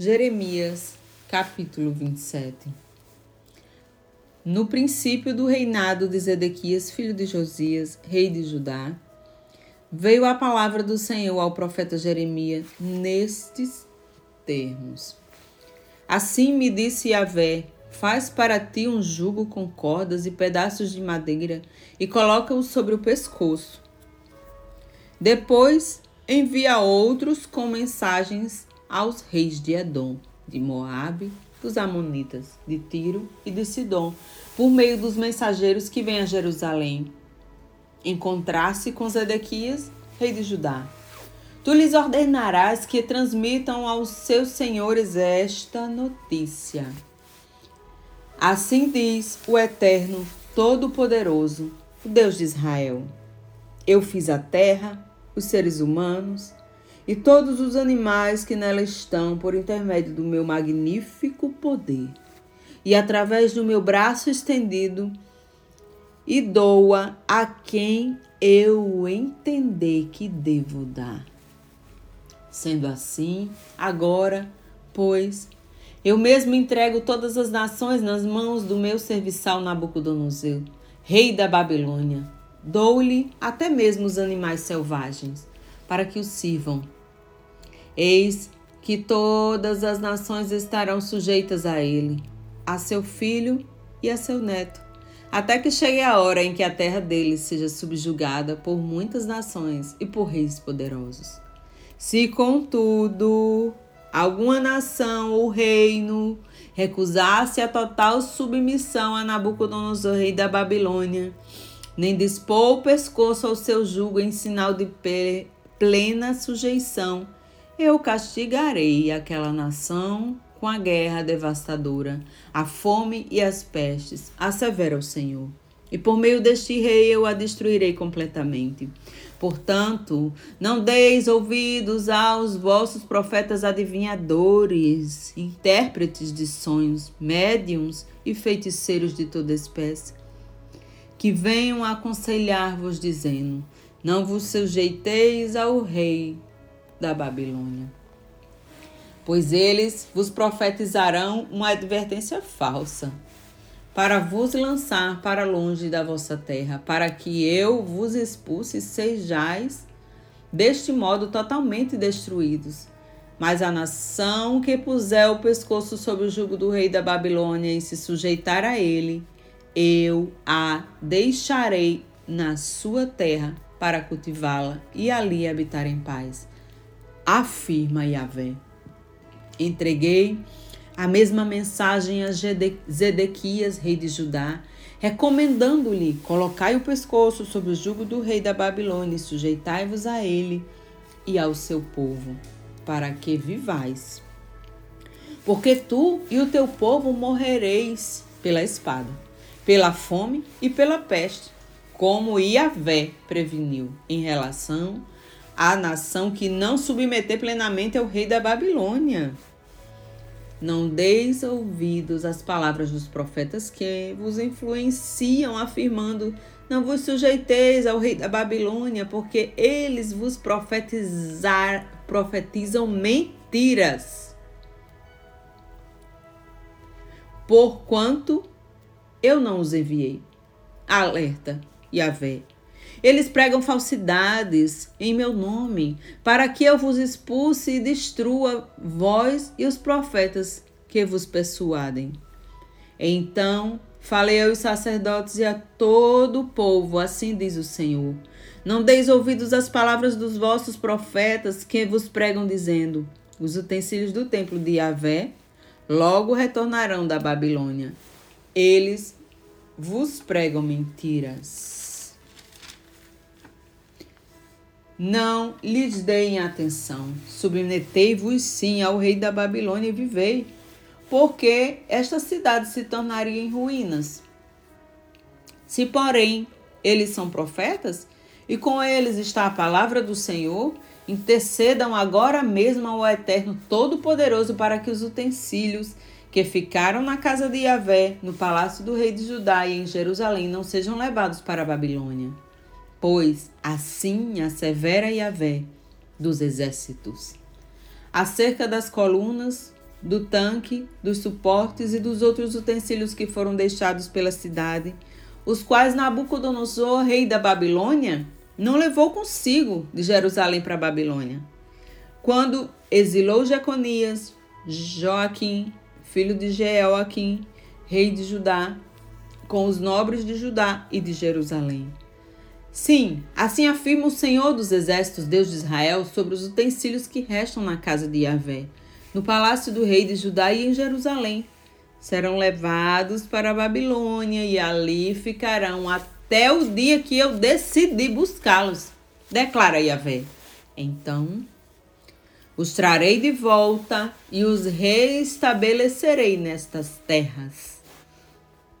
Jeremias, capítulo 27. No princípio do reinado de Zedequias, filho de Josias, rei de Judá, veio a palavra do Senhor ao profeta Jeremias nestes termos. Assim me disse Yahvé: Faz para ti um jugo com cordas e pedaços de madeira e coloca-o sobre o pescoço. Depois envia outros com mensagens aos reis de Edom, de Moabe, dos Amonitas, de Tiro e de Sidom, por meio dos mensageiros que vêm a Jerusalém, encontrar-se com Zedequias, rei de Judá. Tu lhes ordenarás que transmitam aos seus senhores esta notícia. Assim diz o Eterno Todo-Poderoso, o Deus de Israel: Eu fiz a terra, os seres humanos, e todos os animais que nela estão por intermédio do meu magnífico poder, e através do meu braço estendido, e doa a quem eu entender que devo dar. Sendo assim, agora, pois, eu mesmo entrego todas as nações nas mãos do meu serviçal Nabucodonosor, rei da Babilônia. Dou-lhe até mesmo os animais selvagens, para que o sirvam Eis que todas as nações estarão sujeitas a ele, a seu filho e a seu neto, até que chegue a hora em que a terra deles seja subjugada por muitas nações e por reis poderosos. Se, contudo, alguma nação ou reino recusasse a total submissão a Nabucodonosor, rei da Babilônia, nem dispor o pescoço ao seu jugo em sinal de plena sujeição, eu castigarei aquela nação com a guerra devastadora, a fome e as pestes, assevera o Senhor. E por meio deste rei eu a destruirei completamente. Portanto, não deis ouvidos aos vossos profetas adivinhadores, intérpretes de sonhos, médiums e feiticeiros de toda espécie, que venham aconselhar-vos, dizendo: Não vos sujeiteis ao rei, da Babilônia. Pois eles vos profetizarão uma advertência falsa, para vos lançar para longe da vossa terra, para que eu vos expulse e sejais deste modo totalmente destruídos. Mas a nação que puser o pescoço sob o jugo do rei da Babilônia e se sujeitar a ele, eu a deixarei na sua terra para cultivá-la e ali habitar em paz afirma Yahvé. Entreguei a mesma mensagem a Zedequias, rei de Judá, recomendando-lhe: colocai o pescoço sob o jugo do rei da Babilônia e sujeitai-vos a ele e ao seu povo, para que vivais. Porque tu e o teu povo morrereis pela espada, pela fome e pela peste, como Yahvé preveniu em relação a a nação que não submeter plenamente ao rei da Babilônia. Não deis ouvidos às palavras dos profetas que vos influenciam, afirmando: Não vos sujeiteis ao rei da Babilônia, porque eles vos profetizar, profetizam mentiras. Porquanto eu não os enviei. Alerta, Yahvé. Eles pregam falsidades em meu nome, para que eu vos expulse e destrua vós e os profetas que vos persuadem. Então falei aos sacerdotes e a todo o povo, assim diz o Senhor. Não deis ouvidos às palavras dos vossos profetas que vos pregam, dizendo: Os utensílios do templo de Yahvé logo retornarão da Babilônia. Eles vos pregam mentiras. Não lhes deem atenção. Submetei-vos sim ao rei da Babilônia e vivei, porque esta cidade se tornaria em ruínas. Se, porém, eles são profetas, e com eles está a palavra do Senhor, intercedam agora mesmo ao Eterno Todo-Poderoso para que os utensílios que ficaram na casa de Yahvé, no palácio do rei de Judá e em Jerusalém, não sejam levados para a Babilônia. Pois assim assevera Yahvé dos exércitos. Acerca das colunas do tanque, dos suportes e dos outros utensílios que foram deixados pela cidade, os quais Nabucodonosor, rei da Babilônia, não levou consigo de Jerusalém para Babilônia. Quando exilou Jeconias, Joaquim, filho de Jeoaquim, rei de Judá, com os nobres de Judá e de Jerusalém. Sim, assim afirma o Senhor dos Exércitos, Deus de Israel, sobre os utensílios que restam na casa de Yahvé, no palácio do rei de Judá e em Jerusalém. Serão levados para a Babilônia e ali ficarão até o dia que eu decidi buscá-los, declara Yahvé. Então os trarei de volta e os reestabelecerei nestas terras.